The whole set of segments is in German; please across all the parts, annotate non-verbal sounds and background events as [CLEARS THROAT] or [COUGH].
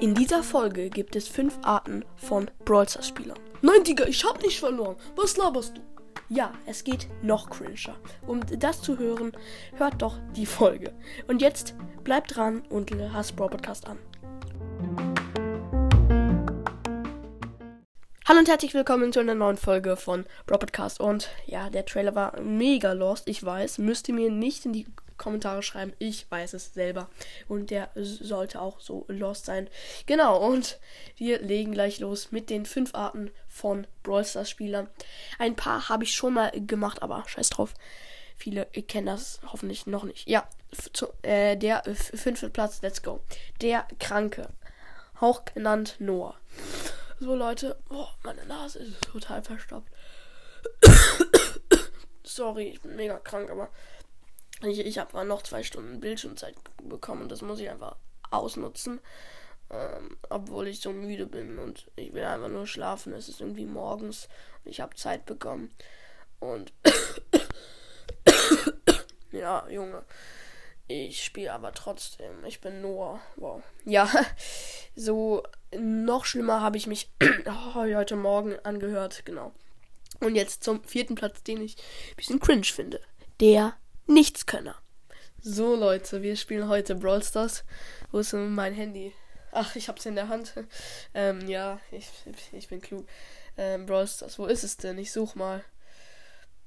In dieser Folge gibt es fünf Arten von Brawl Stars Spielern. Nein, Digga, ich hab nicht verloren. Was laberst du? Ja, es geht noch cringer. Um das zu hören, hört doch die Folge. Und jetzt bleibt dran und hasst Brawl Podcast an. Hallo und herzlich willkommen zu einer neuen Folge von Podcast. Und ja, der Trailer war mega lost, ich weiß. Müsst ihr mir nicht in die Kommentare schreiben. Ich weiß es selber. Und der sollte auch so lost sein. Genau, und wir legen gleich los mit den fünf Arten von Brawl Stars Spielern. Ein paar habe ich schon mal gemacht, aber scheiß drauf. Viele kennen das hoffentlich noch nicht. Ja, zu, äh, der fünfte Platz, let's go. Der Kranke. Auch genannt Noah. So, Leute. Oh, meine Nase ist total verstopft. Sorry, ich bin mega krank, aber ich, ich habe noch zwei Stunden Bildschirmzeit bekommen und das muss ich einfach ausnutzen. Ähm, obwohl ich so müde bin und ich will einfach nur schlafen. Es ist irgendwie morgens und ich habe Zeit bekommen. Und [COUGHS] ja, Junge. Ich spiele aber trotzdem. Ich bin Noah. Wow. Ja, [LAUGHS] so noch schlimmer habe ich mich [CLEARS THROAT] heute Morgen angehört. Genau. Und jetzt zum vierten Platz, den ich ein bisschen cringe finde. Der Nichtskönner. So, Leute, wir spielen heute Brawl Stars. Wo ist denn mein Handy? Ach, ich hab's in der Hand. Ähm, ja, ich, ich bin klug. Ähm, Brawl Stars, wo ist es denn? Ich such mal.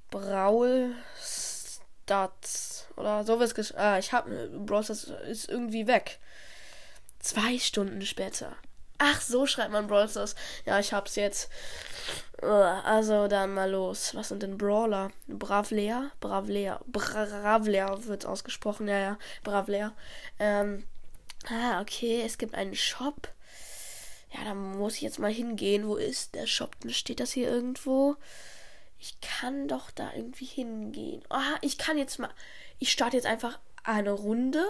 Brawl Stars. Oder sowas. Ah, ich hab. Brawl Stars ist irgendwie weg. Zwei Stunden später. Ach, so schreibt man Brawl Stars. Ja, ich hab's jetzt. Also dann mal los. Was sind denn Brawler? Bravlea? Bravlea. Bravlea wird ausgesprochen. Ja, ja. Bravlea. Ähm. Ah, okay. Es gibt einen Shop. Ja, da muss ich jetzt mal hingehen. Wo ist der Shop? Steht das hier irgendwo? Ich kann doch da irgendwie hingehen. Ah, ich kann jetzt mal. Ich starte jetzt einfach eine Runde.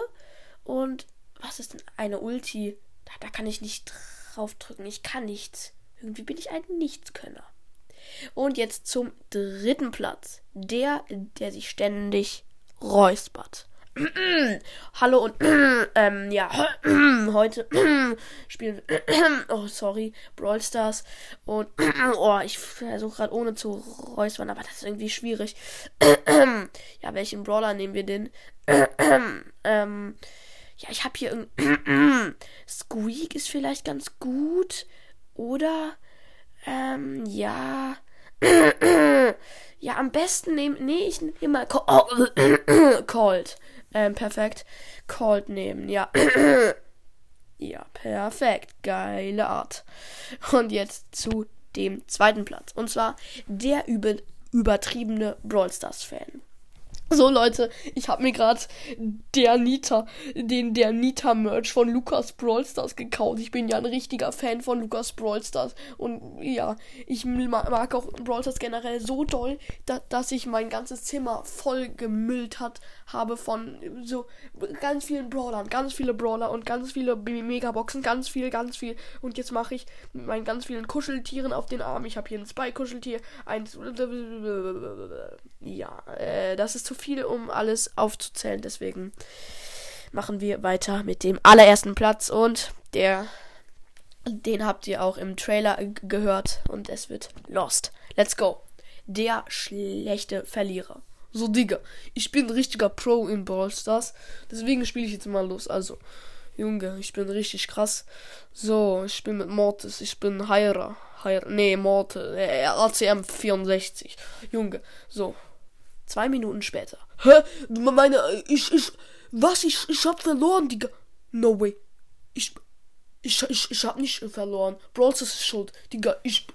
Und was ist denn eine Ulti? Da, da kann ich nicht draufdrücken. Ich kann nichts. Irgendwie bin ich ein Nichtskönner. Und jetzt zum dritten Platz. Der, der sich ständig räuspert. [CLEARS THROAT] Hallo und [CLEARS THROAT] ähm, ja, [CLEARS THROAT] heute spielen wir, oh sorry, Brawl Stars und oh, ich versuche gerade ohne zu räuspern, aber das ist irgendwie schwierig. ja, welchen Brawler nehmen wir denn? ähm, ja, ich habe hier irgendwie. [CLEARS THROAT] Squeak ist vielleicht ganz gut. Oder, ähm, ja. [CLEARS THROAT] ja, am besten nehmen. Nee, ich nehme mal. [CLEARS THROAT] Cold. Ähm, perfekt. Cold nehmen, ja. ja, perfekt. Geile Art. Und jetzt zu dem zweiten Platz. Und zwar der über übertriebene Brawl Stars Fan. So Leute, ich habe mir gerade der Nita, den der Nita Merch von Lukas Brawl Stars gekauft. Ich bin ja ein richtiger Fan von Lukas Brawl Stars und ja, ich mag auch Brawl Stars generell so doll, da, dass ich mein ganzes Zimmer voll gemüllt hat habe von so ganz vielen Brawlern, ganz viele Brawler und ganz viele Megaboxen, ganz viel, ganz viel und jetzt mache ich mit meinen ganz vielen Kuscheltieren auf den Arm. Ich habe hier ein Spy Kuscheltier, eins ja, äh, das ist zu viel, um alles aufzuzählen. Deswegen machen wir weiter mit dem allerersten Platz und der, den habt ihr auch im Trailer gehört und es wird Lost. Let's go. Der schlechte Verlierer. So, Digga, ich bin ein richtiger Pro in Brawl Stars. Deswegen spiele ich jetzt mal los. Also, Junge, ich bin richtig krass. So, ich bin mit Mortis. Ich bin Hyra. Hyra nee, Mortis. Äh, ACM 64. Junge, so. Zwei Minuten später. Hä? Meine, ich, ich, was? Ich, ich hab verloren, Digga. No way. Ich, ich, ich, ich hab nicht verloren. Brawls ist schuld. Digga, ich,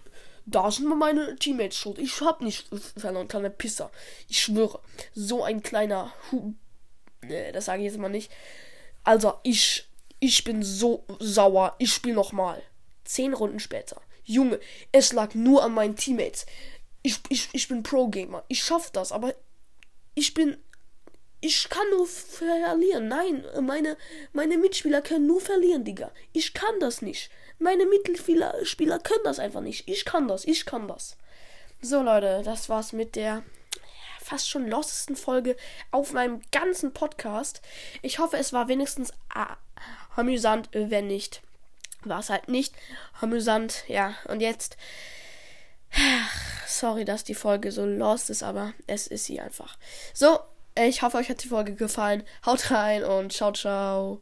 da sind meine Teammates schuld. Ich hab nicht verloren, kleiner Pisser. Ich schwöre. So ein kleiner Hu. Nee, das sage ich jetzt mal nicht. Also, ich, ich bin so sauer. Ich spiele nochmal. Zehn Runden später. Junge, es lag nur an meinen Teammates. Ich, ich, ich bin Pro-Gamer. Ich schaff das, aber ich bin. Ich kann nur verlieren. Nein, meine, meine Mitspieler können nur verlieren, Digga. Ich kann das nicht. Meine Mittelspieler Spieler können das einfach nicht. Ich kann das, ich kann das. So, Leute, das war's mit der fast schon lostesten Folge auf meinem ganzen Podcast. Ich hoffe, es war wenigstens amüsant. Wenn nicht, war es halt nicht amüsant. Ja, und jetzt. [SIGHS] Sorry, dass die Folge so lost ist, aber es ist sie einfach. So, ich hoffe, euch hat die Folge gefallen. Haut rein und ciao, ciao.